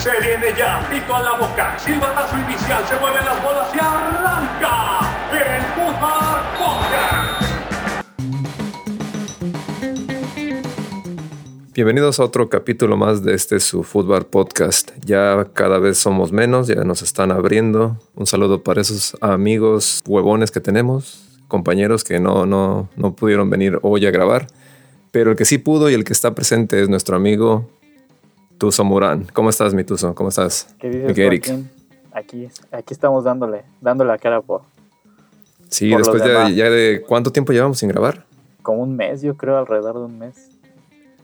Se viene ya, pico a la boca, silbatazo inicial, se mueven las bolas y arranca el Fútbol Podcast. Bienvenidos a otro capítulo más de este su Fútbol Podcast. Ya cada vez somos menos, ya nos están abriendo. Un saludo para esos amigos huevones que tenemos, compañeros que no, no, no pudieron venir hoy a grabar. Pero el que sí pudo y el que está presente es nuestro amigo Tuso Murán. ¿Cómo estás, mi Tuso? ¿Cómo estás? ¿Qué dices, Mi Eric? Aquí, aquí estamos dándole, dándole la cara por Sí, Por después de, ya de cuánto tiempo llevamos sin grabar. como un mes, yo creo, alrededor de un mes.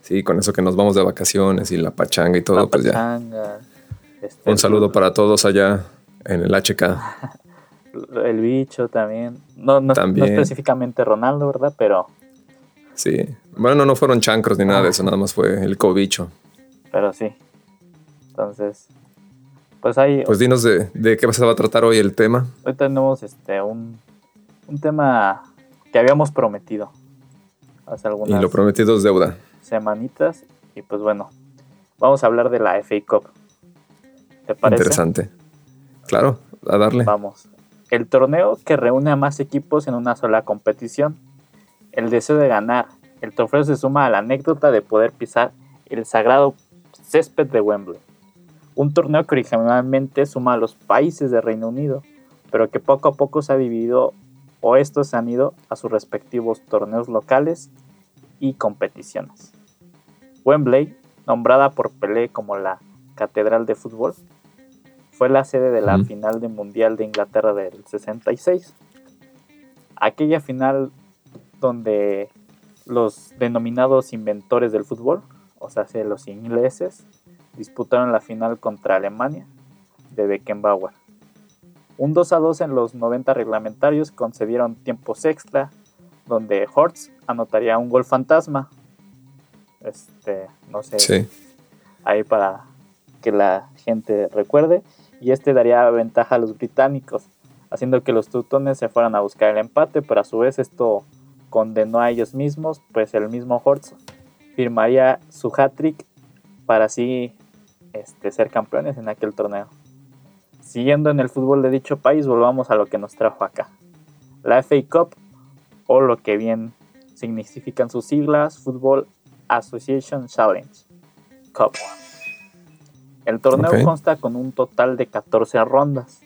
Sí, con eso que nos vamos de vacaciones y la pachanga y todo, La pues ya. pachanga, este, Un saludo para todos allá en el HK. El bicho también. No, no, específicamente Ronaldo, ¿verdad? Pero, Sí. Bueno, no fueron chancros ni nada de eso, nada más fue el cobicho. Pero sí. Entonces, pues ahí, Pues dinos de, de qué se va a tratar hoy el tema. hoy tenemos este un, un tema que habíamos prometido hace Y algunas lo prometido es deuda. semanitas. Y pues bueno, vamos a hablar de la FA Cup. ¿Te parece? Interesante. Claro, a darle. Vamos. El torneo que reúne a más equipos en una sola competición. El deseo de ganar. El trofeo se suma a la anécdota de poder pisar el sagrado césped de Wembley. Un torneo que originalmente suma a los países de Reino Unido, pero que poco a poco se ha dividido o estos se han ido a sus respectivos torneos locales y competiciones. Wembley, nombrada por Pelé como la Catedral de Fútbol, fue la sede de la final del Mundial de Inglaterra del 66. Aquella final donde los denominados inventores del fútbol, o sea, los ingleses, disputaron la final contra Alemania de Beckenbauer. Un 2 a 2 en los 90 reglamentarios concedieron tiempos extra, donde Hortz anotaría un gol fantasma. Este, no sé, Sí. ahí para que la gente recuerde. Y este daría ventaja a los británicos, haciendo que los teutones se fueran a buscar el empate, pero a su vez esto condenó a ellos mismos, pues el mismo Hortz firmaría su hat-trick para así este, ser campeones en aquel torneo. Siguiendo en el fútbol de dicho país, volvamos a lo que nos trajo acá. La FA Cup, o lo que bien significan sus siglas, Football Association Challenge Cup. El torneo consta con un total de 14 rondas.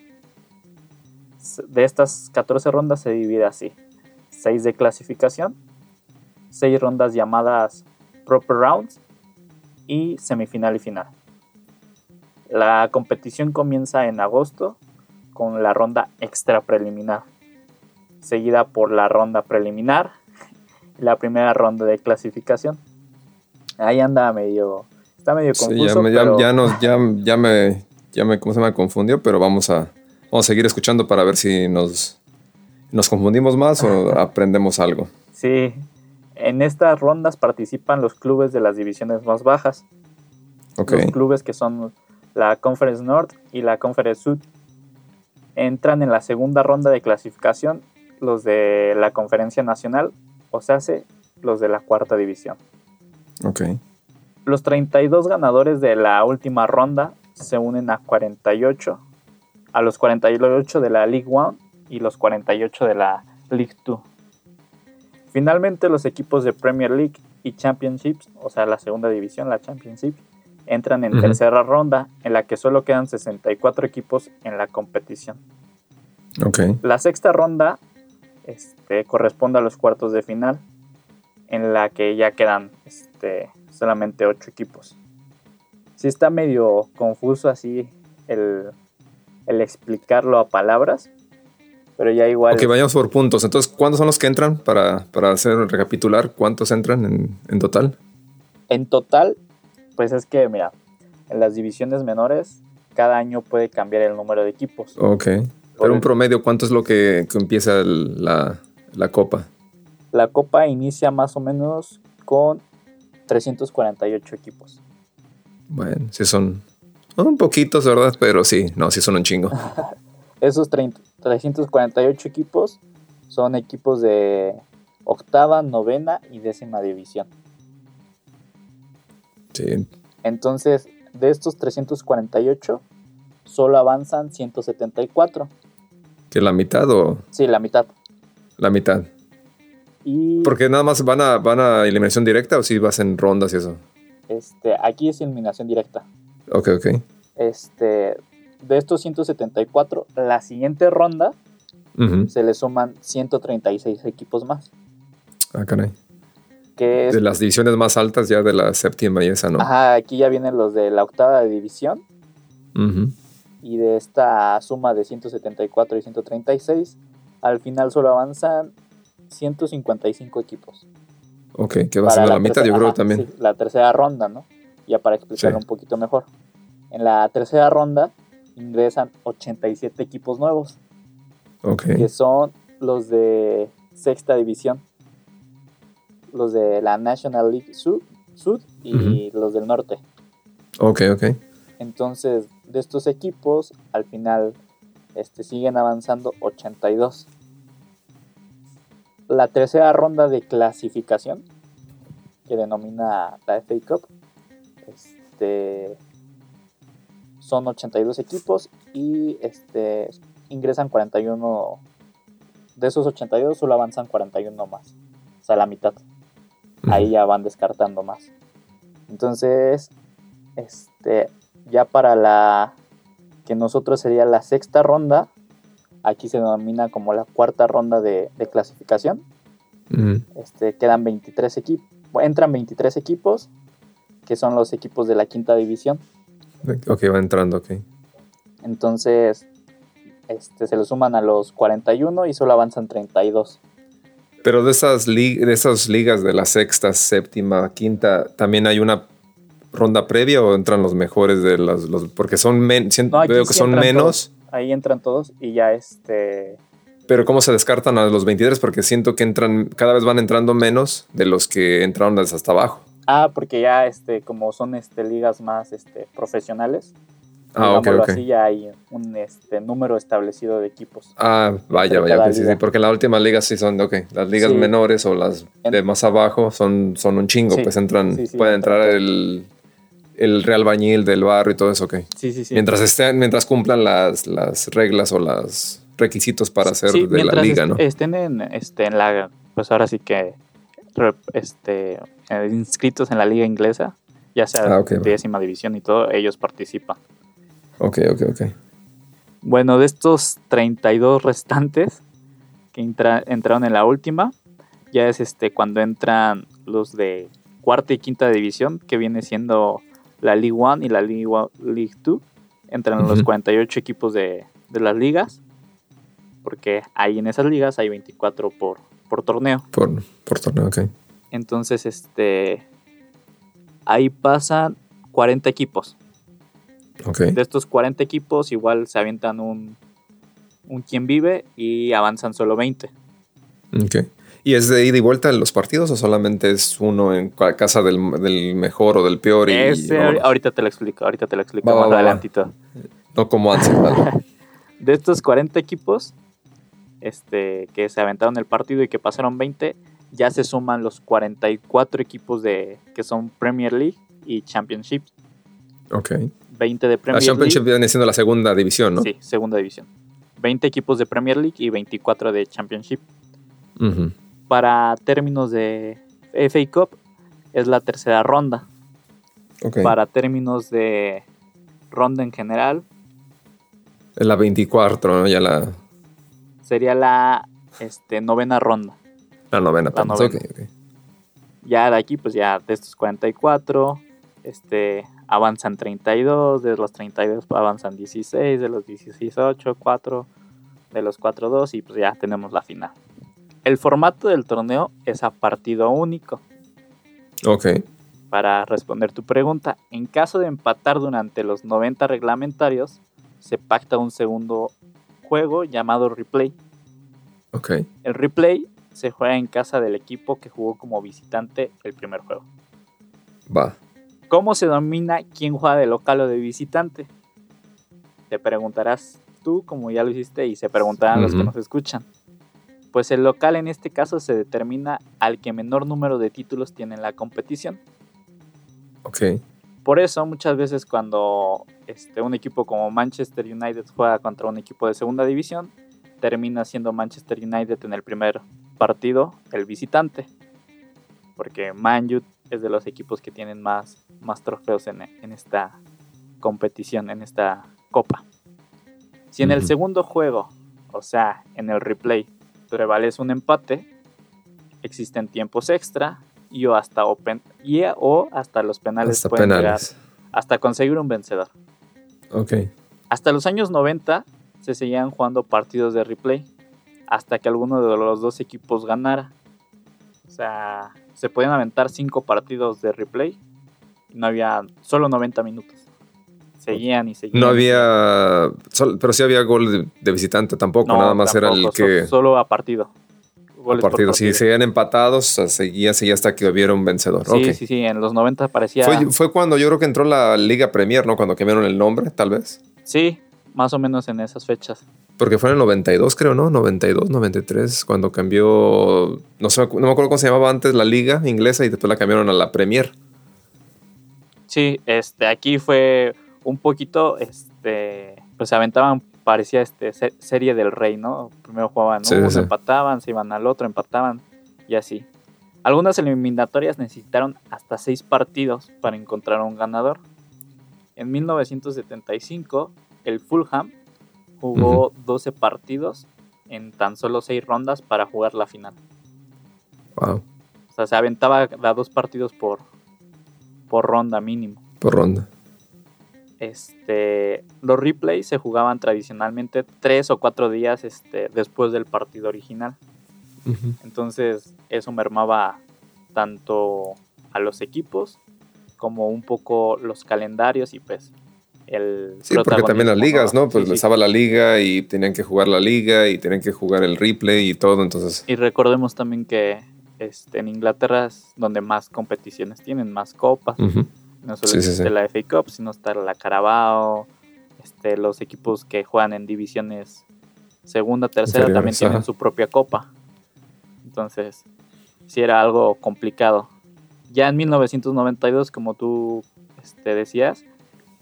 De estas 14 rondas se divide así. 6 de clasificación, 6 rondas llamadas Proper Rounds y semifinal y final. La competición comienza en agosto con la ronda extra preliminar, seguida por la ronda preliminar y la primera ronda de clasificación. Ahí anda medio, está medio Sí, confuso, ya, me, ya, pero- ya nos, ya, ya me, ya me, ¿cómo se me confundió? Pero vamos a, vamos a seguir escuchando para ver si nos, nos confundimos más o aprendemos algo. Sí, en estas rondas participan los clubes de las divisiones más bajas, los clubes que son la Conference North y la Conference Sud. Entran en la segunda ronda de clasificación los de la Conferencia Nacional, o sea, hace los de la cuarta división. Ok. Los 32 ganadores de la última ronda se unen a 48, a los 48 de la League One y los 48 de la League Two. Finalmente los equipos de Premier League y Championships, o sea la segunda división, la Championship, entran en tercera ronda en la que solo quedan 64 equipos en la competición. Ok. La sexta ronda este, corresponde a los cuartos de final, en la que ya quedan este, solamente ocho equipos. Sí está medio confuso así el, el explicarlo a palabras, pero ya igual Ok, vayamos por puntos. Entonces, ¿cuántos son los que entran para, para hacer recapitular? ¿Cuántos entran en, en total? en total, pues es que mira, en las divisiones menores cada año puede cambiar el número de equipos. Ok. Pero un promedio, ¿cuánto es lo que, que empieza el- la, la copa? La copa inicia más o menos con 348 equipos. Bueno, sí son un poquitos, ¿verdad? Pero sí, no, sí son un chingo. Esos 30 348 equipos son equipos de octava, novena y décima división. Sí, Entonces, de estos 348, solo avanzan 174. ¿Que la mitad o Sí, la mitad. la mitad? Y Porque nada más van a, van a eliminación directa o si vas en rondas y eso. este, aquí es eliminación directa. Ok, ok. Este, de estos 174, la siguiente ronda se le suman 136 equipos más. Ah, caray. Que es, De las divisiones más altas ya de la séptima y esa, ¿no? ajá, aquí ya vienen los de la octava división. Ujú. Y de esta suma de 174 y 136, al final solo avanzan 155 equipos. Ok, que va Para siendo la, mitad, yo creo ajá, también. sí, la tercera ronda, ¿no? Ya para explicarlo Sí. un poquito mejor. En la tercera ronda ingresan 87 equipos nuevos, Ok. que son los de sexta división, los de la National League Sud, Sud y los del norte. Ok, ok. Entonces, de estos equipos, al final este, siguen avanzando 82. La tercera ronda de clasificación, que denomina la FA Cup, este, son 82 equipos y este, ingresan 41. De esos 82 solo avanzan 41 más, o sea, la mitad. Ahí ya van descartando más. Entonces, este, ya para la que nosotros sería la sexta ronda, aquí se denomina como la cuarta ronda de, de clasificación. Este, quedan 23 equipos, entran 23 equipos, que son los equipos de la quinta división. Ok, va entrando, ok. Entonces, este, se lo suman a los 41 y solo avanzan 32. Pero de esas, de esas ligas de la sexta, séptima, quinta, ¿también hay una ronda previa o entran los mejores de las... Los, porque son siento- No, veo que sí son menos, todos. Ahí entran todos y ya este... pero ¿cómo se descartan a los 23? Porque siento que entran, cada vez van entrando menos de los que entraron desde hasta abajo. Ah, porque ya este, como son este, ligas más este, profesionales, Ah, así, ya hay un este, número establecido de equipos. Ah, vaya, vaya, sí, sí, porque las últimas ligas sí son, ok, las ligas Sí. menores o las de más abajo son, son un chingo, Sí, pues entran, sí, puede entrar el, el real bañil del barrio y todo eso, ok. Sí, sí, sí. Mientras estén, mientras cumplan las, las reglas o los requisitos para ser de la liga, est- ¿no? Estén en, este, en la, pues ahora sí que, este, eh, inscritos en la liga inglesa, ya sea Ah, ok, va. décima división y todo, ellos participan. Ok, ok, ok. Bueno, de estos 32 restantes que entra- entraron en la última, ya es este cuando entran los de cuarta y quinta división, que viene siendo la League One y la League, League Two. Entran los Ujú. 48 equipos de, de las ligas, porque ahí en esas ligas hay 24 por, por torneo. Por, por torneo, ok. Entonces, este ahí pasan 40 equipos. De estos 40 equipos, igual se avientan un, un quien vive y avanzan solo 20. ok. ¿Y es de ida y vuelta en los partidos o solamente es uno en ca- casa del, del mejor o del peor? Y, Ese, vámonos? ahorita te lo explico, ahorita te lo explico Va, más va, va. adelantito. No como antes, ¿vale? De estos 40 equipos este, que se aventaron el partido y que pasaron 20, ya se suman los 44 equipos de que son Premier League y Championship. Ok. 20 de La Premier Championship League. viene siendo la segunda división, ¿no? Sí, segunda división. 20 equipos de Premier League y 24 de Championship. Ujú. Para términos de FA Cup es la tercera ronda. Ok. Para términos de ronda en general En la 24, ¿no? Ya la, sería la este, novena ronda. La novena. La novena. Ok, ok. Ya de aquí, pues ya de estos 44, este, avanzan 32, de los 32 avanzan 16, de los 16 8, 4, de los 4 2 y pues ya tenemos la final. El formato del torneo es a partido único. Ok. Para responder tu pregunta, en caso de empatar durante los 90 reglamentarios, se pacta un segundo juego llamado replay. Ok. El replay se juega en casa del equipo que jugó como visitante el primer juego. Va. ¿Cómo se domina quién juega de local o de visitante? Te preguntarás tú, como ya lo hiciste, y se preguntarán los que nos escuchan. Pues el local en este caso se determina al que menor número de títulos tiene en la competición. Ok. Por eso muchas veces cuando este, un equipo como Manchester United juega contra un equipo de segunda división, termina siendo Manchester United en el primer partido el visitante. Porque Man U es de los equipos que tienen más, más trofeos en, en esta competición, en esta copa. Si en el segundo juego, o sea, en el replay, prevalece un empate, existen tiempos extra y o hasta, open, y o hasta los penales Hasta pueden llegar penales. hasta conseguir un vencedor. Ok. Hasta los años 90 se seguían jugando partidos de replay hasta que alguno de los dos equipos ganara. O sea, se podían aventar cinco partidos de replay y no había solo 90 minutos. Seguían y seguían. No había. sol- pero sí había gol de, de visitante tampoco. No, nada más era el que. Solo a partido. Goles por partido. Si partido. seguían empatados, seguía, seguía hasta que hubiera un vencedor. Sí, Ok. sí, sí. En los 90 parecía. Fue, fue cuando yo creo que entró la Liga Premier, ¿no? Cuando cambiaron el nombre, tal vez. Sí, más o menos en esas fechas. Porque fue en el 92, creo, ¿no? 92, 93, cuando cambió. No sé, no me acuerdo cómo se llamaba antes la Liga inglesa y después la cambiaron a la Premier. Sí, este, aquí fue un poquito, este, pues se aventaban, parecía este se- serie del rey, ¿no? Primero jugaban Sí, uno, sí. empataban, se iban al otro, empataban y así. Algunas eliminatorias necesitaron hasta seis partidos para encontrar un ganador. En 1975, el Fulham jugó 12 partidos en tan solo seis rondas para jugar la final. Wow, O sea, se aventaba a dos partidos por, por ronda mínimo. por ronda. Este, los replays se jugaban tradicionalmente tres o cuatro días este, después del partido original. Entonces eso mermaba tanto a los equipos como un poco los calendarios y pues el... Sí, porque también las ligas, ¿no? Pues Sí, sí. estaba la liga y tenían que jugar la liga y tenían que jugar el replay y todo. Entonces, Y recordemos también que este, en Inglaterra es donde más competiciones tienen, más copas. ujú. No solo Sí, existe la FA Cup, sino está la Carabao, este, los equipos que juegan en divisiones segunda, tercera también tienen ajá. su propia copa. Entonces, sí era algo complicado. Ya en 1992, como tú este, decías,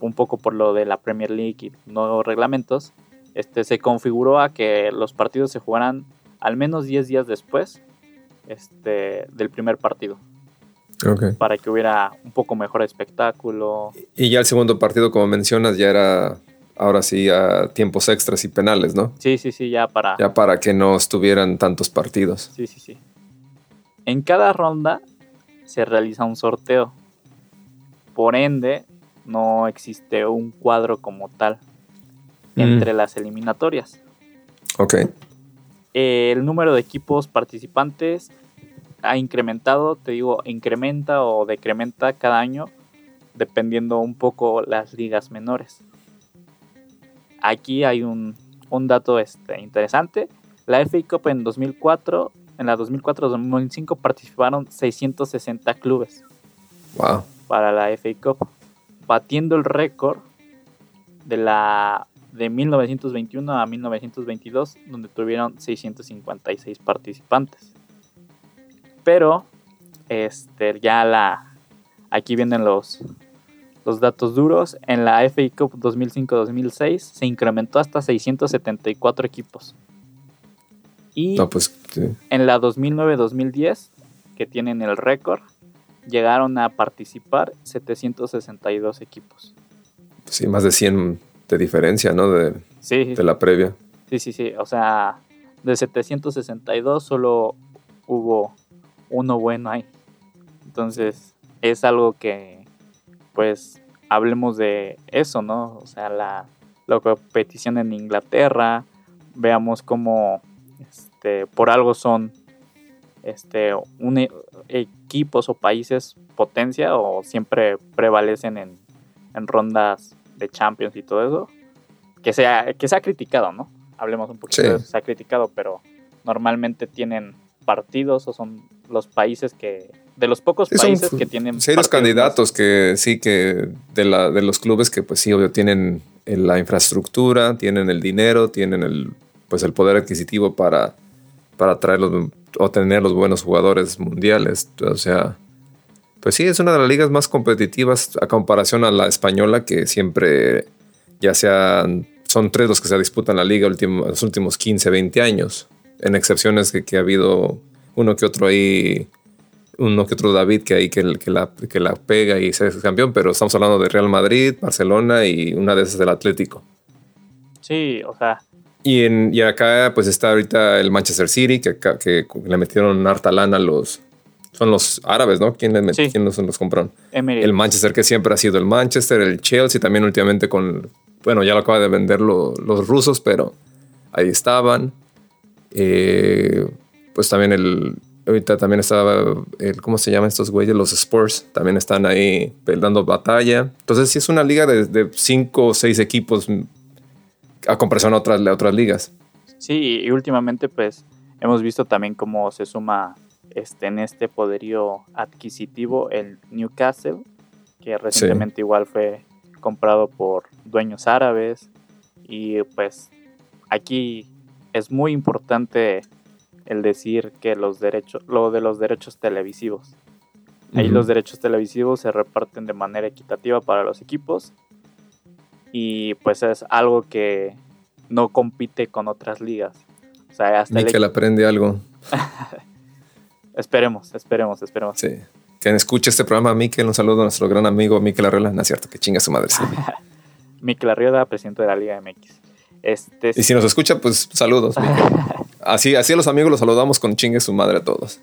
un poco por lo de la Premier League y nuevos reglamentos, este, se configuró a que los partidos se jugaran al menos 10 días después este, del primer partido, ok. para que hubiera un poco mejor espectáculo, Y ya el segundo partido, como mencionas, ya era ahora sí a tiempos extras y penales, ¿no? Sí, sí, sí, ya para. Ya para que no estuvieran tantos partidos. Sí, sí, sí. En cada ronda se realiza un sorteo. Por ende, no existe un cuadro como tal Mm. entre las eliminatorias. Ok. El número de equipos participantes ha incrementado, te digo, incrementa o decrementa cada año, dependiendo un poco las ligas menores. Aquí hay un, un dato este, interesante. La FA Cup en 2004, en la 2004-2005 participaron 660 clubes Wow. para la FA Cup, batiendo el récord de la de 1921 a 1922, donde tuvieron 656 participantes. Pero este ya la aquí vienen los los datos duros. En la FA Cup 2005-2006 se incrementó hasta 674 equipos. Y No, pues sí. en la 2009-2010, que tienen el récord, llegaron a participar 762 equipos. sí, más de 100 de diferencia, ¿no? De, Sí, de la previa. sí, sí, sí. O sea, de 762 solo hubo uno bueno ahí. Entonces, es algo que, pues, hablemos de eso, ¿no? O sea, la, la competición en Inglaterra, veamos cómo, este, por algo son, este, un, e- equipos o países potencia o siempre prevalecen en, en rondas de Champions y todo eso. Que se ha, que se ha criticado, ¿no? Hablemos un poquito Sí. de eso, se ha criticado, pero normalmente tienen partidos o son los países que, de los pocos países que tienen... Más- candidatos que sí, que de, la, de los clubes que pues sí, obvio, tienen el- la infraestructura, tienen el dinero, tienen el, pues, el poder adquisitivo para, para traer los, o tener los buenos jugadores mundiales. O sea, Pues sí, es una de las ligas más competitivas a comparación a la española, que siempre, ya sean, son tres los que se disputan la liga los últimos 15, 20 años, en excepciones que, que ha habido uno que otro ahí, uno que otro David que ahí que, la, que la pega y se es campeón, pero estamos hablando de Real Madrid, Barcelona y una de esas del Atlético. Sí, o sea, Y, en, y acá pues está ahorita el Manchester City, que, que le metieron harta lana a los... Son los árabes, ¿no? ¿Quién, les met- Sí. quién los, los compraron? El Manchester que siempre ha sido el Manchester, el Chelsea también últimamente con... Bueno, ya lo acaba de vender lo- los rusos, pero ahí estaban. Eh, pues también el... Ahorita también estaba el... ¿Cómo se llaman estos güeyes? Los Spurs. También están ahí dando batalla. Entonces sí es una liga de, de cinco o seis equipos a comparación a otras, a otras ligas. Sí, y últimamente pues hemos visto también cómo se suma este, en este poderío adquisitivo el Newcastle, que recientemente igual fue comprado por dueños árabes y pues aquí es muy importante el decir que los derechos, lo de los derechos televisivos. Ahí los derechos televisivos se reparten de manera equitativa para los equipos y pues es algo que no compite con otras ligas. O sea, hasta el Mikel aprende algo. Esperemos, esperemos, esperemos. Sí. Quien escuche este programa, Mikel, un saludo a nuestro gran amigo Mikel Arreola. No es cierto, que chinga su madre. sí. Mikel Arriola, presidente de la Liga MX. Este, Y si nos escucha, pues saludos. Así, así a los amigos los saludamos con chingue su madre a todos.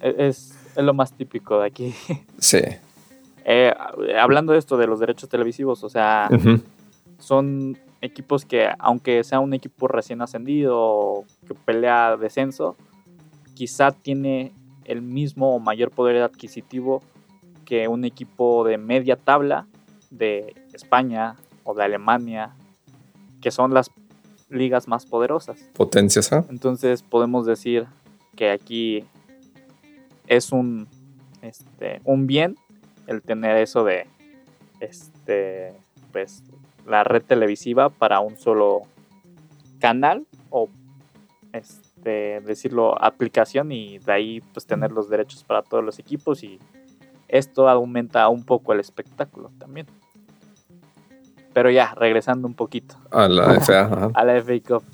es, es lo más típico de aquí. Sí. Eh, hablando de esto de los derechos televisivos, o sea. Son equipos que, aunque sea un equipo recién ascendido o que pelea descenso, quizá tiene el mismo o mayor poder adquisitivo que un equipo de media tabla de España o de Alemania, que son las ligas más poderosas. Potencias, ¿ah? Entonces podemos decir que aquí es un, este, un bien el tener eso de este, pues, la red televisiva para un solo canal o este, decirlo aplicación y de ahí pues tener los derechos para todos los equipos y esto aumenta un poco el espectáculo también. Pero ya, regresando un poquito A la FA. a la FA Cup.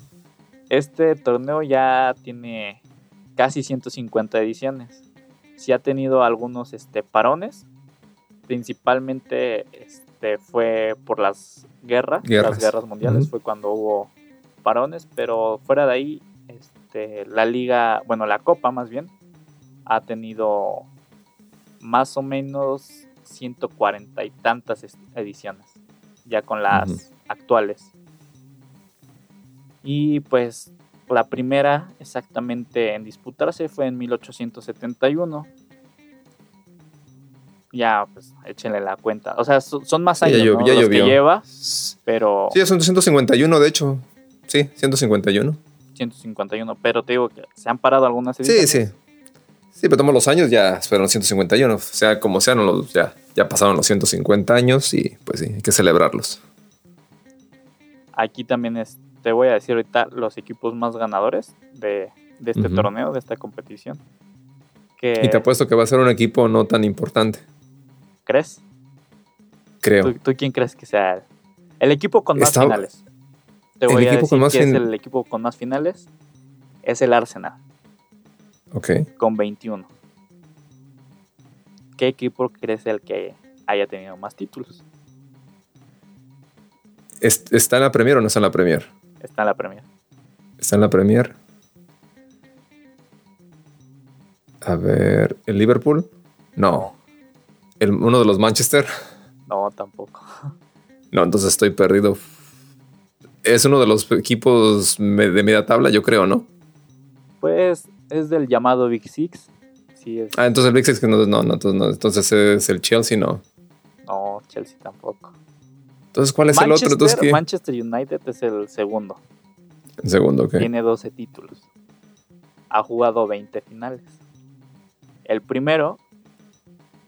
Este torneo ya tiene casi 150 ediciones. Sí ha tenido algunos este, parones. Principalmente este, fue por las guerras, Guerras. las guerras mundiales. Fue cuando hubo parones. Pero fuera de ahí, este, la liga, bueno, la copa más bien, ha tenido más o menos 140 y tantas es- ediciones. Ya con las actuales. Y pues la primera exactamente en disputarse fue en 1871. Ya, pues échenle la cuenta. O sea, so- son más Sí, ya años llo- ¿no? ya los que llovió. lleva, Sí, pero son 151, de hecho. Sí, 151. 151. Pero te digo que se han parado algunas Sí, ediciones. sí. Sí, pero todos los años ya fueron 151. O sea, como sean, los, ya, ya pasaron los 150 años y pues sí, hay que celebrarlos. Aquí también es, te voy a decir ahorita los equipos más ganadores de, de este torneo, de esta competición. Que, Y te apuesto que va a ser un equipo no tan importante, ¿Crees? creo. ¿Tú, tú quién crees que sea el, el equipo con más Está- finales? Te el voy a equipo decir con más que es el equipo con más finales. Es el Arsenal, Ok. con 21. ¿Qué equipo crees el que haya tenido más títulos? ¿Es- ¿Está en la Premier o no está en la Premier? Está en la Premier. Está en la Premier. A ver, ¿el Liverpool? No. El, ¿Uno de los Manchester? No, tampoco. No, entonces estoy perdido. Es uno de los equipos de media tabla, yo creo, ¿no? Pues es del llamado Big Six. Sí, es. Ah, entonces el Big Six no, no, no, entonces, no, entonces es el Chelsea, no. No, Chelsea tampoco. Entonces, ¿cuál es el otro? Entonces, Manchester, ¿qué? Manchester United es el segundo. El segundo, ok. Tiene 12 títulos. Ha jugado 20 finales. El primero,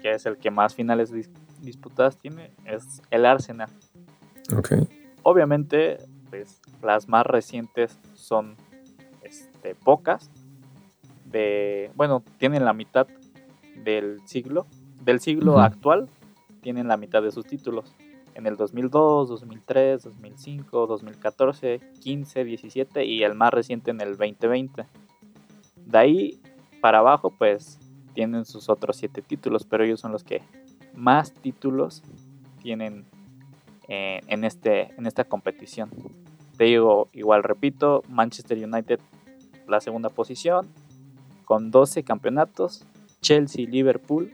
que es el que más finales dis- disputadas tiene, es el Arsenal. Ok. Obviamente, pues las más recientes son este, pocas. De, bueno, tienen la mitad del siglo del siglo actual tienen la mitad de sus títulos. En el 2002, 2003, 2005, 2014, 15, 17 y el más reciente en el 2020. De ahí para abajo, pues tienen sus otros siete títulos, pero ellos son los que más títulos tienen eh, en, este, en esta competición. Te digo, igual repito, Manchester United la segunda posición con 12 campeonatos, Chelsea, Liverpool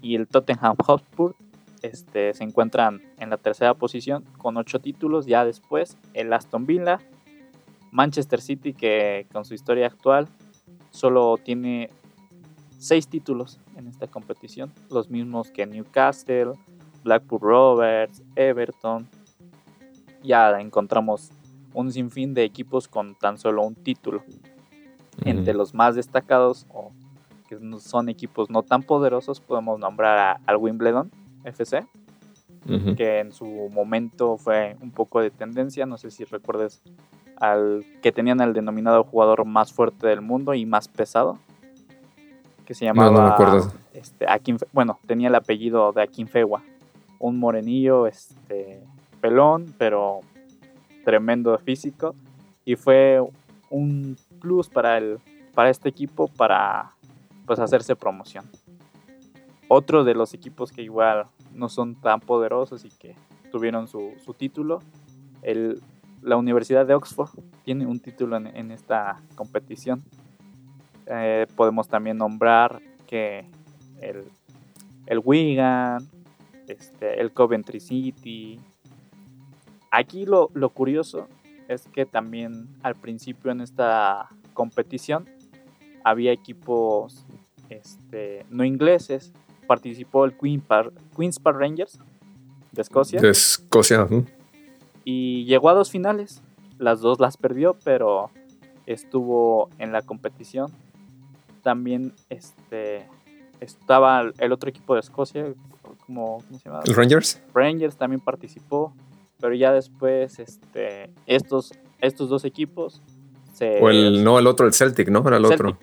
y el Tottenham Hotspur este, se encuentran en la tercera posición con 8 títulos. Ya después el Aston Villa, Manchester City que con su historia actual solo tiene 6 títulos en esta competición, los mismos que Newcastle, Blackpool Rovers, Everton. Ya encontramos un sinfín de equipos con tan solo un título. Entre los más destacados o que son equipos no tan poderosos podemos nombrar a- al Wimbledon FC, que en su momento fue un poco de tendencia, no sé si recuerdes al que tenían el denominado jugador más fuerte del mundo y más pesado, que se No, llamaba no me acuerdo. este, Akinfe- bueno, tenía el apellido de Akinfewa, un morenillo, este, pelón, pero tremendo físico, y fue un plus para el, para este equipo para pues hacerse promoción. Otro de los equipos que igual no son tan poderosos y que tuvieron su, su título, el, la Universidad de Oxford tiene un título en, en esta competición. Eh, podemos también nombrar que el, el Wigan, este, el Coventry City. Aquí lo, lo curioso es que también al principio en esta competición había equipos este, no ingleses. Participó el Queen Par- Queen's Park Rangers de Escocia De Escocia. y llegó a dos finales. Las dos las perdió, pero estuvo en la competición. También este, estaba el otro equipo de Escocia, como, ¿cómo se llama? ¿El Rangers? Rangers también participó, pero ya después este, estos, estos dos equipos se... O el, no, el otro, el Celtic, ¿no? Era el otro.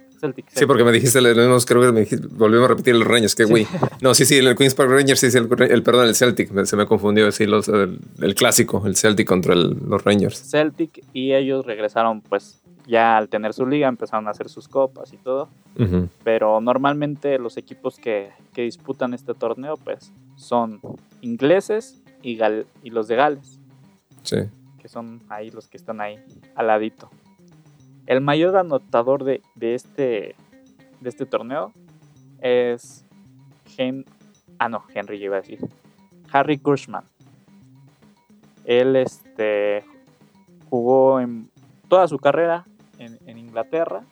Sí, porque me dijiste, no, creo que me dijiste, volvimos a repetir el Rangers, Sí. güey. No, sí, sí, el Queen's Park Rangers, sí, sí, el, el- perdón, el Celtic, se me confundió, los, el, el clásico, el Celtic contra el- los Rangers. Celtic y ellos regresaron pues ya al tener su liga empezaron a hacer sus copas y todo. Pero normalmente los equipos que, que disputan este torneo pues son ingleses y, gal- y los de Gales, Sí. que son ahí los que están ahí al ladito. El mayor anotador de, de este, de este torneo es Hen ah no, Henry iba a decir, Harry Cushman. Él este, jugó en toda su carrera en, en Inglaterra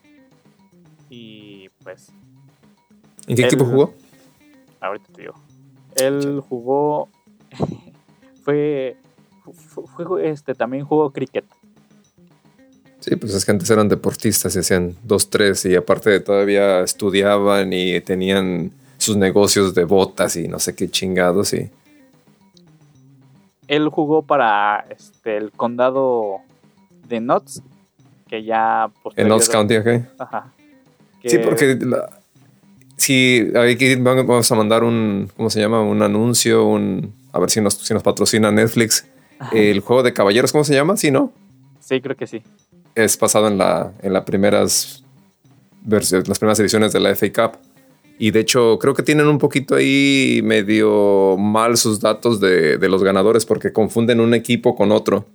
y pues ¿En qué El- equipo jugó? ahorita te digo. Él jugó. fue, fue- fue- Este también jugó cricket. Sí, pues es que antes eran deportistas y hacían dos, tres y aparte todavía estudiaban y tenían sus negocios de botas y no sé qué chingados y Él jugó para este, el condado de Notts. Que ya. en Notts County, ¿ok? Ajá. Sí, Que- porque la- si aquí vamos a mandar un, ¿cómo se llama? Un anuncio, un, a ver si nos, si nos patrocina Netflix. El juego de caballeros, ¿cómo se llama? Sí, ¿no? Sí, creo que sí. Es pasado en la, en las primeras versiones, las primeras ediciones de la FA Cup. Y de hecho, creo que tienen un poquito ahí medio mal sus datos de, de los ganadores porque confunden un equipo con otro.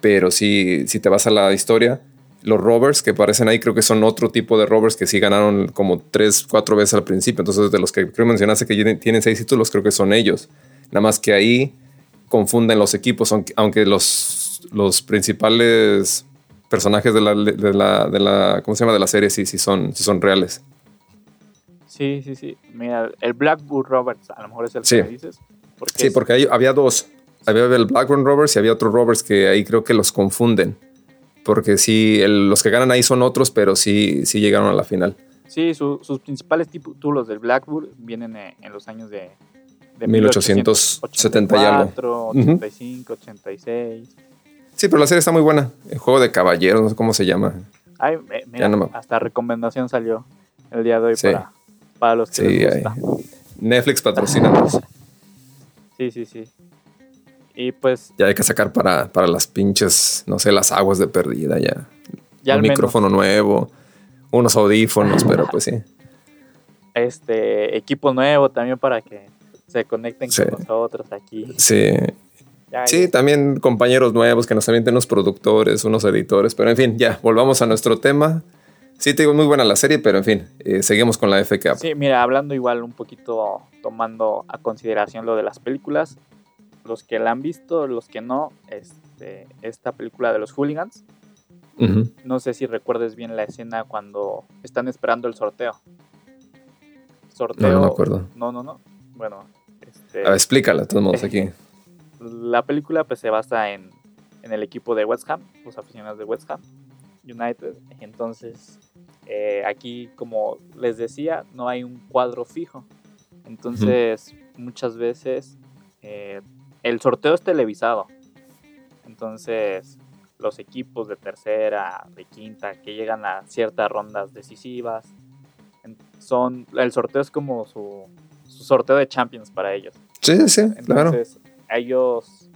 Pero si, si te vas a la historia, los Rovers que aparecen ahí creo que son otro tipo de Rovers que sí ganaron como tres, cuatro veces al principio. Entonces, de los que creo mencionaste que tienen- seis títulos, creo que son ellos. Nada más que ahí confunden los equipos, aunque, aunque los, los principales personajes de la, de la, de la, ¿cómo se llama? De la serie sí, sí son, sí son reales. Sí, sí, sí. Mira, el Blackburn Roberts, a lo mejor es el Sí. que dices. Porque Sí, es- porque ahí había dos. Había el Blackburn Rovers y había otros Rovers que ahí creo que los confunden. Porque sí, el- los que ganan ahí son otros, pero sí, sí llegaron a la final. Sí, su- sus principales títulos del Blackburn vienen eh, en los años de, de 1870 y algo. 1884, Ujú. 85, 86. Sí, pero la serie está muy buena. El juego de caballeros, no sé cómo se llama. Ay, eh, mira, Ya no me- hasta recomendación salió el día de hoy Sí. para, para los que Sí, les gusta. Netflix patrocinados. Sí, sí, sí. Y pues. Ya hay que sacar para, para las pinches, no sé, las aguas de perdida ya. Ya Un menos. micrófono nuevo, unos audífonos, pero pues sí. este equipo nuevo también para que se conecten Sí. con nosotros aquí. Sí, Ya, sí, ya. también compañeros nuevos que nos avienten unos productores, unos editores, pero en fin, ya, volvamos a nuestro tema. Sí, te digo, muy buena la serie, pero en fin, eh, seguimos con la FK. Sí, mira, hablando igual un poquito, tomando a consideración lo de las películas, los que la han visto, los que no, este, esta película de los hooligans, no sé si recuerdes bien la escena cuando están esperando el sorteo. Sorteo. No, no me acuerdo. No, no, no. Bueno, este, A ver, explícala, todos modos, aquí. La película pues se basa en, en el equipo de West Ham, los aficionados de West Ham United. Entonces, eh, aquí, como les decía, no hay un cuadro fijo. Entonces, muchas veces eh, el sorteo es televisado. Entonces, los equipos de tercera, de quinta, que llegan a ciertas rondas decisivas, son el sorteo es como su, su sorteo de Champions para ellos. Sí, sí, sí, claro. Ellos,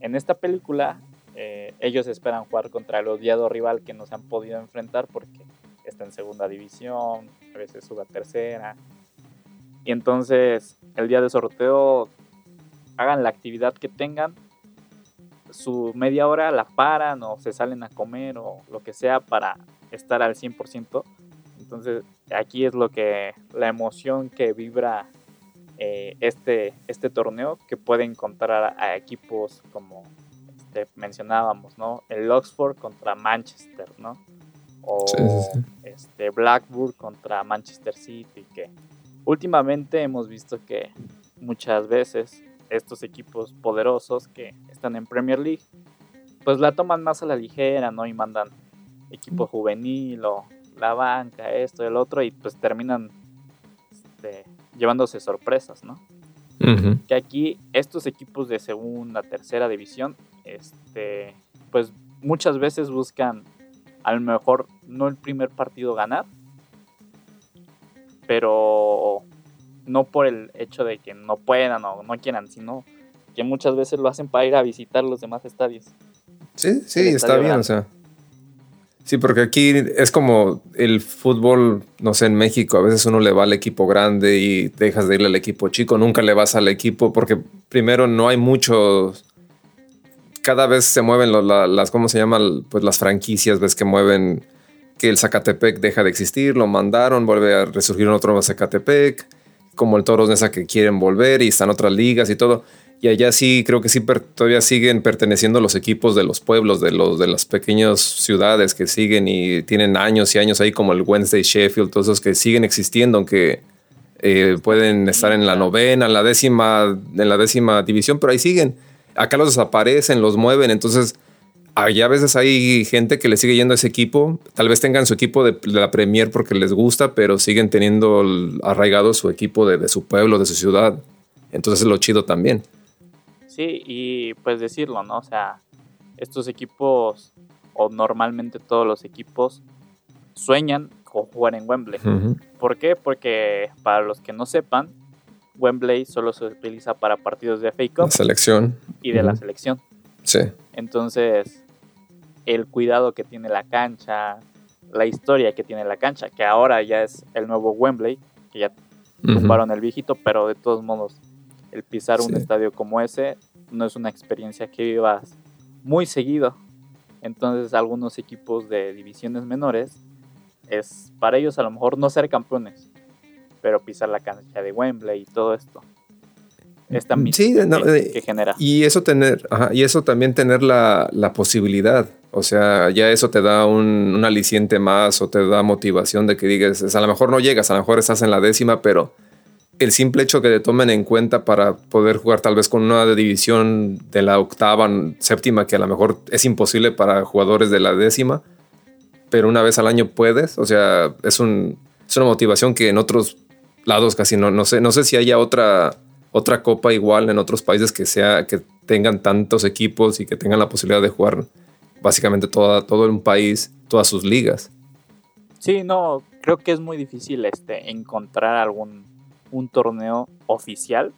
en esta película, eh, ellos esperan jugar contra el odiado rival que no se han podido enfrentar porque está en segunda división, a veces sube a tercera. Y entonces, el día de sorteo, hagan la actividad que tengan, su media hora la paran o se salen a comer o lo que sea para estar al 100%. Entonces, aquí es lo que, la emoción que vibra eh, este, este torneo que puede encontrar a, equipos como este, mencionábamos, ¿no? El Oxford contra Manchester, ¿no? O Sí, sí, sí. este Blackburn contra Manchester City, que últimamente hemos visto que muchas veces estos equipos poderosos que están en Premier League, pues la toman más a la ligera, ¿no? Y mandan equipo juvenil o la banca, esto, el otro, y pues terminan este, llevándose sorpresas, ¿no? Que aquí estos equipos de segunda, tercera división, este, pues muchas veces buscan a lo mejor no el primer partido ganar, pero no por el hecho de que no puedan o no quieran, sino que muchas veces lo hacen para ir a visitar los demás estadios. Sí, sí, está bien, grande. o sea. Sí, porque aquí es como el fútbol, no sé, en México, a veces uno le va al equipo grande y dejas de irle al equipo chico, nunca le vas al equipo porque primero no hay muchos, cada vez se mueven lo- la- las, ¿cómo se llaman? Pues las franquicias, ves que mueven, que el Zacatepec deja de existir, lo mandaron, vuelve a resurgir otro Zacatepec, como el Toros Nesa que quieren volver y están otras ligas y todo. Y allá sí, creo que sí per- todavía siguen perteneciendo los equipos de los pueblos, de los de las pequeñas ciudades que siguen y tienen años y años ahí, como el Wednesday Sheffield, todos esos que siguen existiendo, aunque eh, pueden estar en la novena, en la décima, en la décima división, pero ahí siguen. Acá los desaparecen, los mueven, entonces allá a veces hay gente que le sigue yendo a ese equipo, tal vez tengan su equipo de, de la Premier porque les gusta, pero siguen teniendo arraigado su equipo de, de su pueblo, de su ciudad. Entonces es lo chido también. Sí, y pues decirlo, ¿no? O sea, estos equipos, o normalmente todos los equipos, sueñan con jugar en Wembley. ¿Por qué? Porque para los que no sepan, Wembley solo se utiliza para partidos de FA La Cup selección. y de la selección. Sí. Entonces, el cuidado que tiene la cancha, la historia que tiene la cancha, que ahora ya es el nuevo Wembley, que ya tumbaron el viejito, pero de todos modos, el pisar un Sí. estadio como ese no es una experiencia que vivas muy seguido. Entonces, algunos equipos de divisiones menores es para ellos a lo mejor no ser campeones, pero pisar la cancha de Wembley y todo esto. Esta Sí, mística no, que, eh, que genera. Y eso tener, ajá, y eso también tener la, la posibilidad. O sea, ya eso te da un, un aliciente más o te da motivación de que digas, a lo mejor no llegas, a lo mejor estás en la décima, pero el simple hecho que te tomen en cuenta para poder jugar tal vez con una división de la octava, séptima, que a lo mejor es imposible para jugadores de la décima, pero una vez al año puedes. O sea, es, un, es una motivación que en otros lados casi no, no sé, no sé si haya otra, otra copa igual en otros países que sea, que tengan tantos equipos y que tengan la posibilidad de jugar básicamente toda, todo un país, todas sus ligas. Sí, no, creo que es muy difícil este encontrar algún un torneo oficial,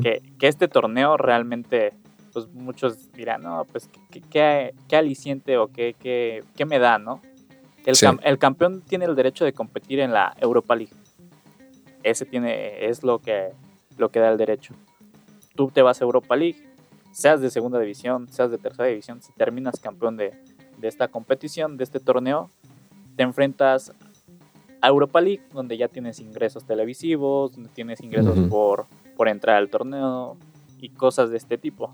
que, que este torneo realmente, pues muchos dirán, no, pues qué, qué- qué aliciente o qué, qué- qué me da, ¿no? El, Sí. cam- el campeón tiene el derecho de competir en la Europa League. Ese tiene, es lo que, lo que da el derecho. Tú te vas a Europa League, seas de segunda división, seas de tercera división, si terminas campeón de, de esta competición, de este torneo, te enfrentas a Europa League, donde ya tienes ingresos televisivos, donde tienes ingresos por, por entrar al torneo y cosas de este tipo.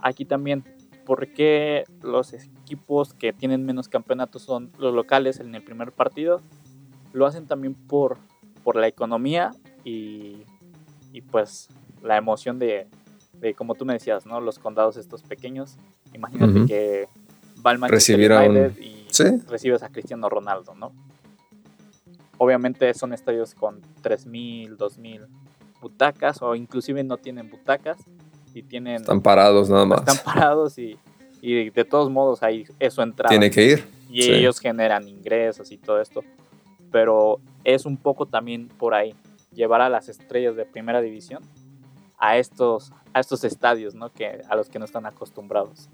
Aquí también, ¿por qué los equipos que tienen menos campeonatos son los locales en el primer partido? Lo hacen también por, por la economía y, y pues la emoción de, de, como tú me decías, ¿no? Los condados estos pequeños. Imagínate que va al Manchester Recibir a un- y Sí. recibes a Cristiano Ronaldo, ¿no? Obviamente son estadios con 3.000, 2.000 butacas o inclusive no tienen butacas y tienen Están parados nada más. están parados y, y de todos modos ahí es su entrada Tiene que ir. y sí. ellos generan ingresos y todo esto pero es un poco también por ahí llevar a las estrellas de primera división a estos a estos estadios ¿no? que a los que no están acostumbrados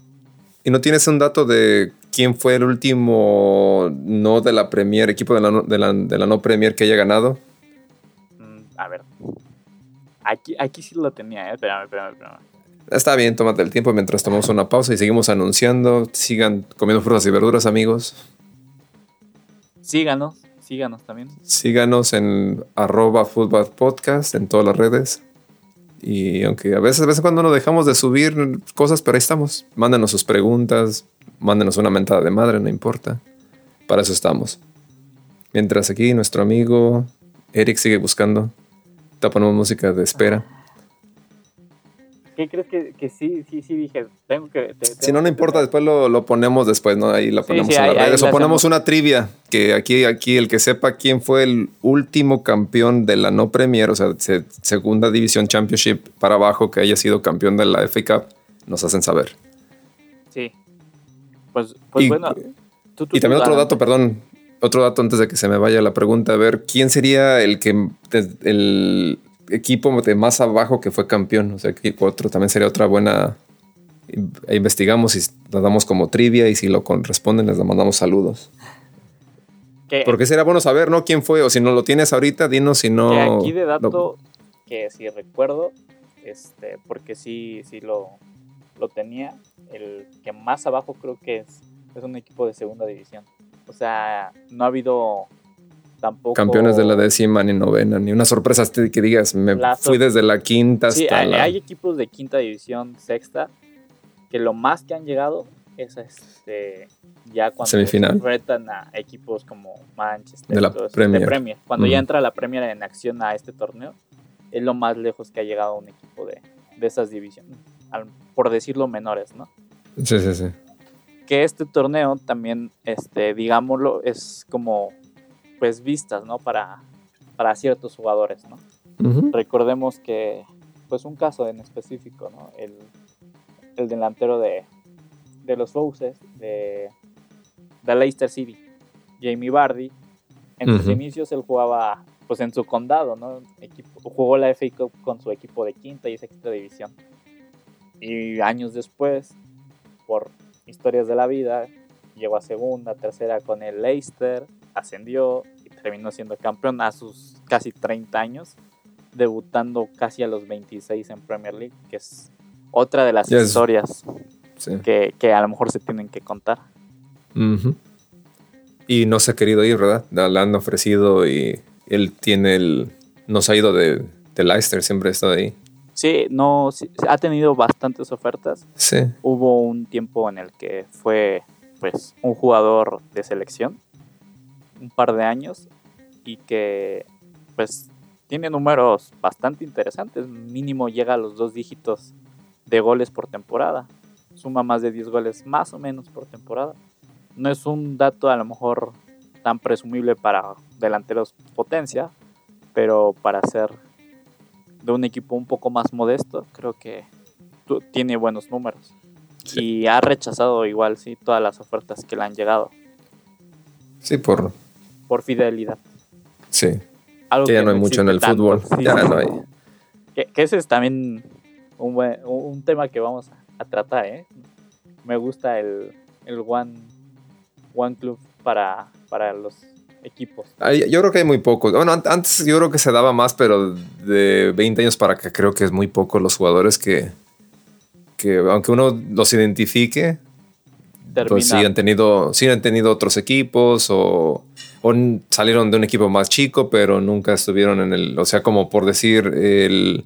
¿Y no tienes un dato de quién fue el último no de la Premier, equipo de la no, de la, de la no Premier que haya ganado? Mm, a ver aquí aquí sí lo tenía ¿eh? espérame, espérame, espérame. Está bien, tómate el tiempo mientras tomamos una pausa y seguimos anunciando. Sigan comiendo frutas y verduras, amigos. síganos síganos también Síganos en arroba Football podcast en todas las redes. Y aunque a veces, a veces cuando no dejamos de subir cosas, pero ahí estamos. Mándenos sus preguntas, mándenos una mentada de madre, no importa. Para eso estamos. Mientras aquí nuestro amigo Eric sigue buscando. Te ponemos música de espera. ¿Qué crees que, que sí, sí, sí dije? Tengo que. te- Si no, no importa, después lo, lo ponemos después, ¿no? Ahí la Sí, ponemos sí, en ahí- las redes. O ponemos hacemos. una trivia, que aquí, aquí el que sepa quién fue el último campeón de la no Premier, o sea, se- segunda división Championship para abajo, que haya sido campeón de la FA Cup, nos hacen saber. Sí. Pues, pues y, bueno. tú- tú- y también tú otro dato, perdón, otro dato antes de que se me vaya la pregunta, a ver, ¿quién sería el que el equipo de más abajo que fue campeón? O sea, que otro también sería otra buena. e Investigamos y la damos como trivia y si lo corresponden les mandamos saludos. Que, Porque sería bueno saber, ¿no? ¿Quién fue? O si no lo tienes ahorita, dinos si no. que aquí de dato, que si recuerdo, este, porque sí, sí lo, lo tenía, el que más abajo creo que es, es un equipo de segunda división. O sea, no ha habido tampoco... campeones de la décima ni novena, ni una sorpresa que digas, me La fui desde la quinta hasta Sí, hay, la. hay equipos de quinta división, sexta, que lo más que han llegado es este ya cuando Semifinal. se enfrentan a equipos como Manchester De la y todo eso, Premier. Cuando ya Ujú. entra la Premier en acción a este torneo, es lo más lejos que ha llegado un equipo de, de esas divisiones, al- por decirlo menores, ¿no? Sí, sí, sí. que este torneo también, este, digámoslo, es como pues vistas, ¿no? Para, para ciertos jugadores, ¿no? Recordemos que, pues un caso en específico, ¿no? El, el delantero de, de los Roses, de, de Leicester City, Jamie Vardy, en sus Ujú. inicios él jugaba pues en su condado, ¿no? Equipo, jugó la FA Cup con su equipo de quinta y sexta división. Y años después, por historias de la vida, llegó a segunda, tercera con el Leicester, ascendió y terminó siendo campeón a sus casi 30 años, debutando casi a los 26 en Premier League, que es otra de las historias sí. que, que a lo mejor se tienen que contar. Y no se ha querido ir, ¿verdad? Le han ofrecido y él tiene el. Nos ha ido de, de Leicester, siempre ha estado ahí. Sí, no, sí, ha tenido bastantes ofertas. Sí. Hubo un tiempo en el que fue pues un jugador de selección, un par de años, y que pues tiene números bastante interesantes. Mínimo llega a los dos dígitos de goles por temporada. Suma más de 10 goles más o menos por temporada. No es un dato a lo mejor tan presumible para delanteros potencia, pero para ser de un equipo un poco más modesto, creo que tiene buenos números. Sí. Y ha rechazado igual, sí, todas las ofertas que le han llegado Sí, por. Por fidelidad. Sí. Algo Que ya no hay mucho en el tanto. fútbol. Sí, Ya no hay. Que, que ese es también un, buen- un un tema que vamos a, tratar, ¿eh? Me gusta el, el One, one Club para, para los equipos. Yo creo que hay muy pocos. Bueno, an- antes yo creo que se daba más, pero de 20 años para acá creo que es muy poco los jugadores que, que aunque uno los identifique, pues sí han tenido, sí han tenido otros equipos o, o salieron de un equipo más chico, pero nunca estuvieron en el, o sea, como por decir el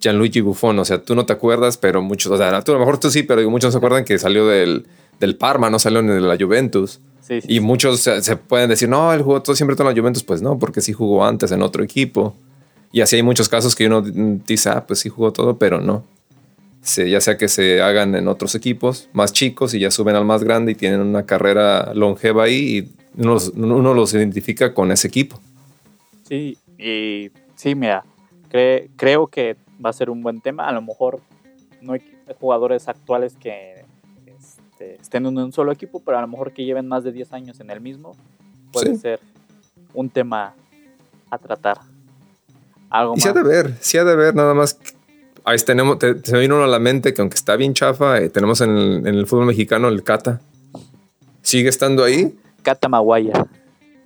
Gianluigi Buffon, o sea, tú no te acuerdas, pero muchos, o sea, tú a lo mejor tú sí, pero muchos no se acuerdan que salió del, del Parma, no salió de la Juventus. sí, sí, Y muchos se, se pueden decir, no, él jugó todo, siempre todo en la Juventus. Pues no, porque sí jugó antes en otro equipo. Y así hay muchos casos que uno dice, ah, pues sí jugó todo, pero no. Se- ya sea que se hagan en otros equipos más chicos y ya suben al más grande y tienen una carrera longeva ahí y uno los, uno los identifica con ese equipo. Sí, y sí, mira, cre- creo que va a ser un buen tema. A lo mejor no hay jugadores actuales que este, estén en un solo equipo, pero a lo mejor que lleven más de 10 años en el mismo puede Sí. ser un tema a tratar. Algo Y sí ha más. de ver, sí ha de ver, nada más. Ahí tenemos, te- se me vino a la mente que aunque está bien chafa, eh, tenemos en el, en el fútbol mexicano el Cata. Sigue estando ahí. Cata Maguire.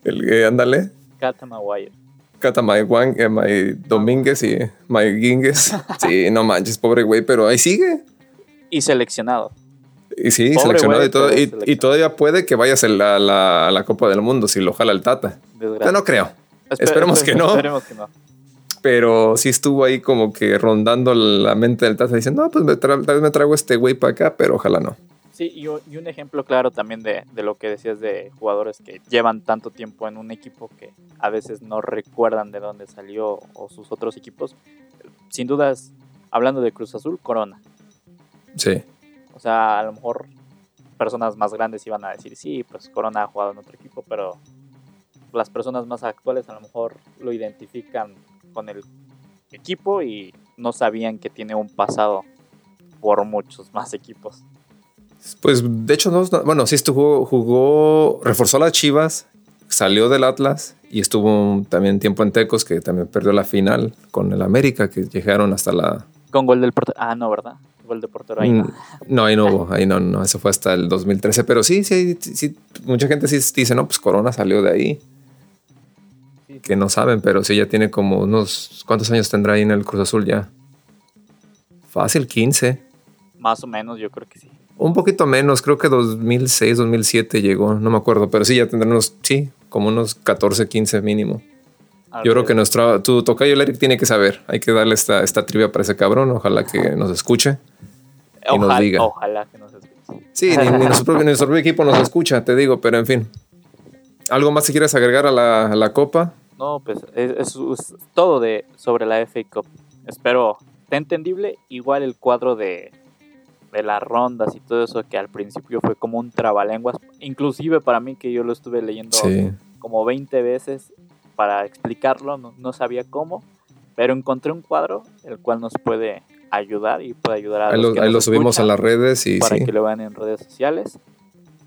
El, eh, ándale. Cata Maguire. Cata May Wang, eh, May Domínguez y May Guínguez. Sí, no manches, pobre güey, pero ahí sigue. Y seleccionado. Y sí, Pobre seleccionado güey, y, todo, y, seleccionado. y todavía puede que vayas a la, la- la Copa del Mundo si lo jala el Tata. Pero no creo. Espe- esperemos que no. Esperemos que no. Pero sí estuvo ahí como que rondando la mente del Tata diciendo, no, pues me tal vez me traigo este güey para acá, pero ojalá no. Sí, y, un ejemplo claro también de, de lo que decías de jugadores que llevan tanto tiempo en un equipo que a veces no recuerdan de dónde salió o sus otros equipos. Sin dudas, hablando de Cruz Azul, Corona. Sí. O sea, a lo mejor personas más grandes iban a decir, sí, pues Corona ha jugado en otro equipo, pero las personas más actuales a lo mejor lo identifican con el equipo y no sabían que tiene un pasado por muchos más equipos. Pues de hecho, no, no- bueno, sí estuvo, jugó, reforzó a las Chivas, salió del Atlas y estuvo también tiempo en Tecos que también perdió la final con el América, que llegaron hasta la... Con gol del portero. Ah, no, ¿verdad? Gol de portero ahí. no. Mm, No, ahí no hubo, ahí no, no, eso fue hasta el 2013, pero sí, sí, sí, sí, mucha gente sí dice, no, pues Corona salió de ahí, Sí, que no saben, pero sí ya tiene como unos, ¿cuántos años tendrá ahí en el Cruz Azul ya? Fácil, 15. Más o menos, yo creo que sí. Un poquito menos, creo que 2006, 2007 llegó, no me acuerdo, pero sí, ya tendrán unos, sí, como unos 14, 15 mínimo. Yo creo que nuestro, tu tocayo Eric tiene que saber, hay que darle esta, esta trivia para ese cabrón, ojalá que nos escuche. y nos ojalá, diga. Ojalá que nos escuche. Sí, ni, ni nuestro, propio, ni nuestro propio equipo nos escucha, te digo, pero en fin. ¿Algo más que quieras agregar a la, a la copa? No, pues es, todo de sobre la FA Cup. Espero esté entendible. Igual el cuadro de, de las rondas y todo eso que al principio fue como un trabalenguas. Inclusive para mí que yo lo estuve leyendo Sí. como 20 veces para explicarlo, no, no sabía cómo. Pero encontré un cuadro el cual nos puede ayudar y puede ayudar a Ahí los que ahí nos lo subimos a las redes y para sí. que lo vean en redes sociales.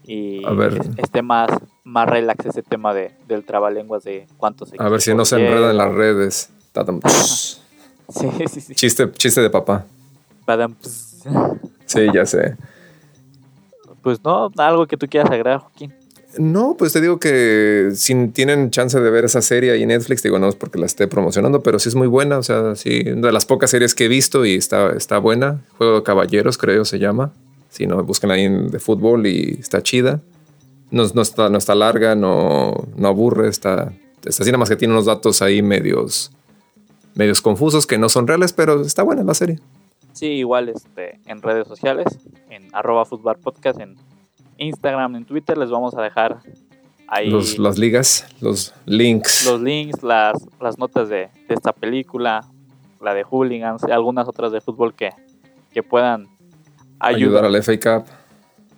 Y A ver. es- esté más, más relax ese tema de, del trabalenguas de cuántos A ver si no se equipos enreda en llevan. las redes. Sí, sí, sí. Chiste, chiste de papá. Sí, ya sé. Pues no, algo que tú quieras agregar, Joaquín. No, pues te digo que si tienen chance de ver esa serie ahí en Netflix, digo, no es porque la esté promocionando, pero sí es muy buena. O sea, sí, una de las pocas series que he visto y está, está buena. Juego de Caballeros, creo se llama. Si no, buscan ahí en- de fútbol y está chida. No, no está, no está larga, no, no aburre, está, está así, nada más que tiene unos datos ahí medios, medios confusos que no son reales, pero está buena la serie. Sí, igual este, en redes sociales, en arroba Fútbol podcast, en Instagram, en Twitter, les vamos a dejar ahí Los, las ligas, los links. los links, las, las notas de, de esta película, la de Hooligans, algunas otras de fútbol que, que puedan ayudar ayudar. al FA Cup.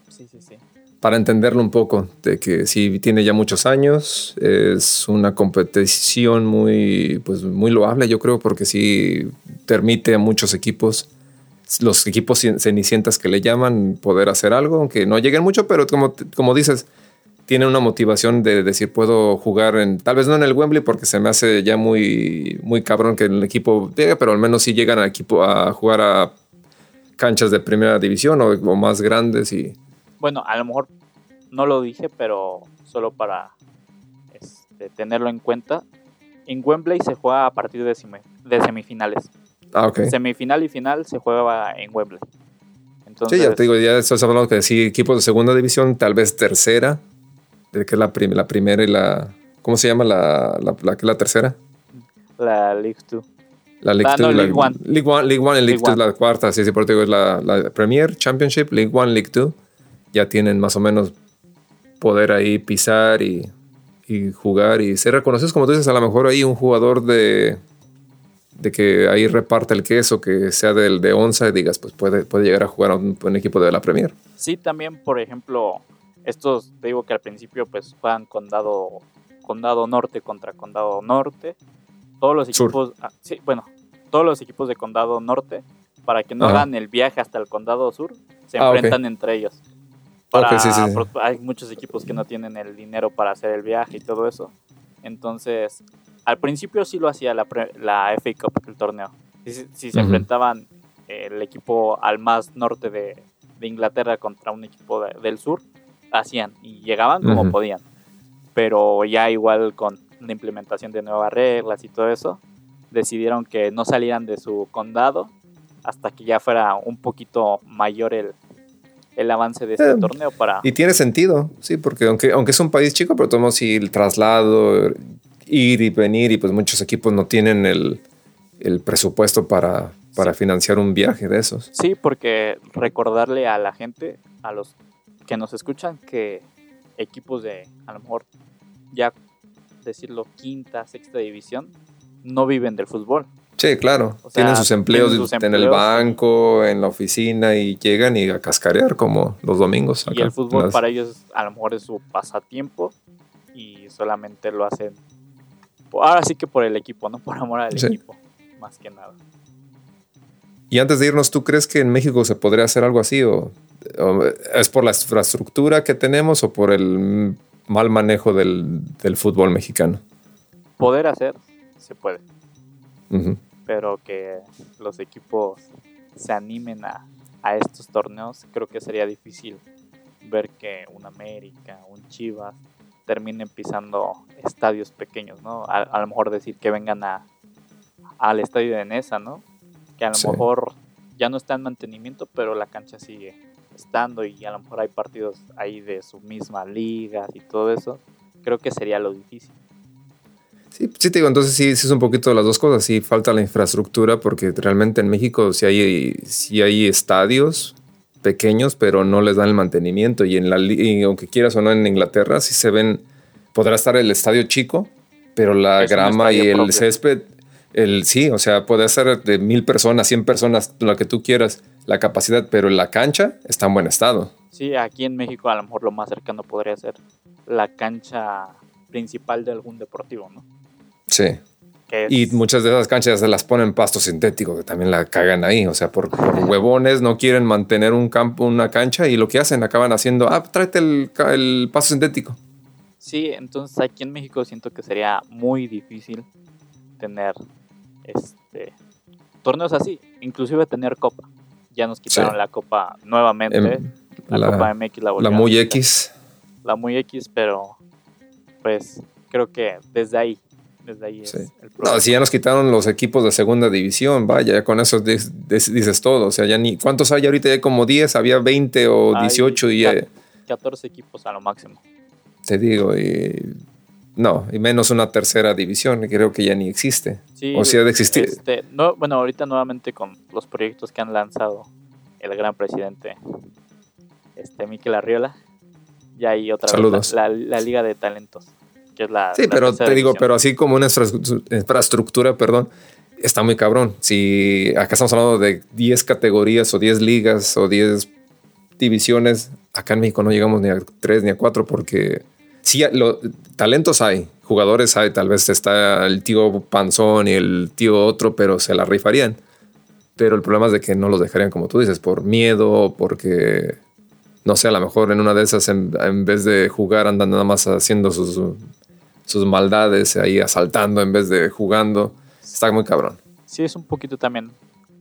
Sí, sí, sí. para entenderlo un poco, de que si tiene ya muchos años, es una competición muy, pues muy loable, yo creo, porque sí permite a muchos equipos, los equipos cien- cenicientas que le llaman, poder hacer algo, aunque no lleguen mucho, pero como, como dices, tienen una motivación de decir puedo jugar en, tal vez no en el Wembley porque se me hace ya muy, muy cabrón que el equipo llegue, pero al menos sí llegan a, equipo, a jugar a canchas de primera división o, más grandes y... Bueno, a lo mejor no lo dije, pero solo para este, tenerlo en cuenta. En Wembley se juega a partir de semifinales. Ah. Semifinal y final se juega en Wembley. sí, ya te digo, ya estás hablando que sí, equipos de segunda división, tal vez tercera, que es la, la primera y la. ¿Cómo se llama la, la, la, la tercera? La League 2. La League 2. Ah, no, League 1. League 1 League One y League 2 es la cuarta. Sí, sí, por digo, es la, la Premier Championship, League 1, League 2. Ya tienen más o menos poder ahí pisar y, y jugar y ser reconocidos, como tú dices, a lo mejor ahí un jugador de, de que ahí reparte el queso, que sea del de onza, digas, pues puede, puede llegar a jugar a un, un, equipo de la Premier. Sí, también, por ejemplo, estos, te digo que al principio pues juegan condado, condado norte contra condado norte. Todos los equipos, ah, sí, bueno, todos los equipos de condado norte, para que no hagan el viaje hasta el condado sur, se ah, enfrentan entre ellos. Para, Hay muchos equipos que no tienen el dinero para hacer el viaje y todo eso. Entonces, al principio sí lo hacía la, la FA Cup, el torneo. Si, se enfrentaban el equipo al más norte de, de Inglaterra contra un equipo del sur, hacían y llegaban como podían. Pero ya igual con la implementación de nuevas reglas y todo eso, decidieron que no salieran de su condado hasta que ya fuera un poquito mayor el, el avance de este eh, torneo para... Y tiene sentido, sí, porque aunque, aunque es un país chico, pero tomamos si el traslado, ir y venir, y pues muchos equipos no tienen el, el presupuesto para, para financiar un viaje de esos. Sí, porque recordarle a la gente, a los que nos escuchan que equipos de, a lo mejor, ya decirlo, quinta, sexta división, no viven del fútbol. Sí, claro. tienen, sus empleos, en el banco, en la oficina y llegan y a cascarear como los domingos. y el fútbol para ellos a lo mejor es su pasatiempo y solamente lo hacen, ahora sí que por el equipo, no por amor al equipo, más que nada. Y antes de irnos, ¿tú crees que en México se podría hacer algo así o ¿Es por la infraestructura que tenemos o por el mal manejo del, fútbol mexicano? Poder hacer, se puede. Pero que los equipos se animen a, estos torneos, creo que sería difícil ver que un América, un Chivas terminen pisando estadios pequeños, ¿no? A, lo mejor decir que vengan a, al estadio de Nesa, ¿no? Que a lo mejor ya no está en mantenimiento, pero la cancha sigue estando y a lo mejor hay partidos ahí de su misma liga y todo eso, creo que sería lo difícil. Sí, sí te digo, entonces sí, sí es un poquito de las dos cosas, sí falta la infraestructura porque realmente en México sí hay, sí hay estadios pequeños, pero no les dan el mantenimiento y en la y aunque quieras o no en Inglaterra sí se ven, podrá estar el estadio chico, pero la grama y el césped, el sí, o sea, puede ser de mil personas, cien personas, lo que tú quieras la capacidad, pero la cancha está en buen estado. Sí, aquí en México a lo mejor lo más cercano podría ser la cancha principal de algún deportivo, ¿no? Sí. Y muchas de esas canchas se las ponen pasto sintético, que también la cagan ahí. O sea, por, huevones no quieren mantener un campo, una cancha y lo que hacen acaban haciendo, ah, tráete el, el pasto sintético. Sí, entonces aquí en México siento que sería muy difícil tener este torneos así, inclusive tener copa ya nos quitaron la copa nuevamente. Em, la, Copa MX la La muy X. La muy X, pero pues creo que desde ahí, desde ahí es el No, si ya nos quitaron los equipos de segunda división, vaya, ya con eso dices, todo. O sea, ya ni. ¿Cuántos hay ahorita? Ya como 10, había 20 o 18 y ya. 14 equipos a lo máximo. Te digo, y no, y menos una tercera división, creo que ya ni existe. o si ha de existir. Este, no, bueno, ahorita nuevamente con los proyectos que han lanzado el gran presidente este Miquel Arriola, ya hay otra Saludos. la, Liga de Talentos, que es la Sí, pero te digo, pero así como una infraestructura, perdón, está muy cabrón. Si acá estamos hablando de 10 categorías o 10 ligas o 10 divisiones, acá en México no llegamos ni a 3 ni a 4 porque sí, lo, talentos hay, jugadores hay, tal vez está el tío Panzón y el tío otro, pero se la rifarían. Pero el problema es de que no los dejarían, como tú dices, por miedo, porque no sé, a lo mejor en una de esas, en, en vez de jugar, andan nada más haciendo sus, sus maldades, ahí asaltando en vez de jugando. Está muy cabrón. Sí, es un poquito también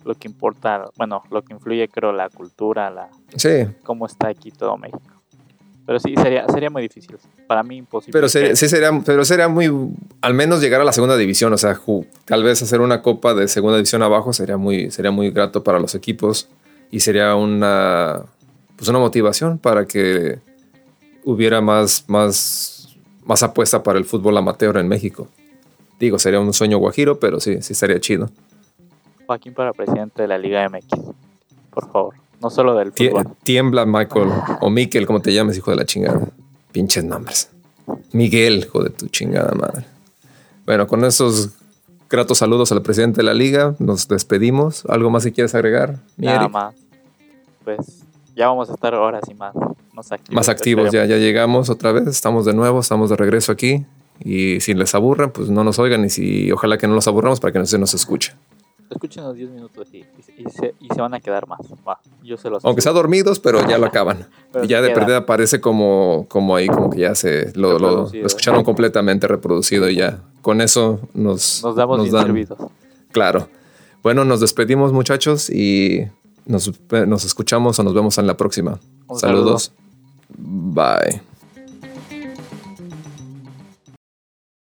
lo que importa, bueno, lo que influye, creo, la cultura, la Sí, cómo está aquí todo México. Pero sí, sería, sería muy difícil. Para mí imposible. pero sería, sí sería, pero sería muy, al menos llegar a la segunda división, o sea, tal vez hacer una copa de segunda división abajo sería muy, sería muy grato para los equipos y sería una, pues una motivación para que hubiera más, más, más apuesta para el fútbol amateur en México. Digo, sería un sueño guajiro, pero sí, sí estaría chido. Joaquín para presidente de la Liga MX. Por favor. No solo del fútbol. tiembla Michael o Miquel, como te llames, hijo de la chingada. Pinches nombres. Miguel, hijo de tu chingada madre. Bueno, con esos gratos saludos al presidente de la liga, nos despedimos. ¿Algo más que quieres agregar? Nada Eric? más. Pues ya vamos a estar horas y más, más activos. Más activos, ya, esperemos. ya llegamos otra vez, estamos de nuevo, estamos de regreso aquí. Y si les aburren, pues no nos oigan. Y si ojalá que no los aburramos para que no se nos escuche. Escuchen los 10 minutos y, y- y se, y se van a quedar más. Va, yo se los Aunque sea aseguro. dormidos, pero ya lo acaban. Y ya de queda. perdida parece como, como ahí, como que ya se lo, lo escucharon completamente reproducido y ya. Con eso nos, Nos damos bien dan- servidos. Claro. Bueno, nos despedimos, muchachos, y nos, nos escuchamos o nos vemos en la próxima. Un Saludos. Bye.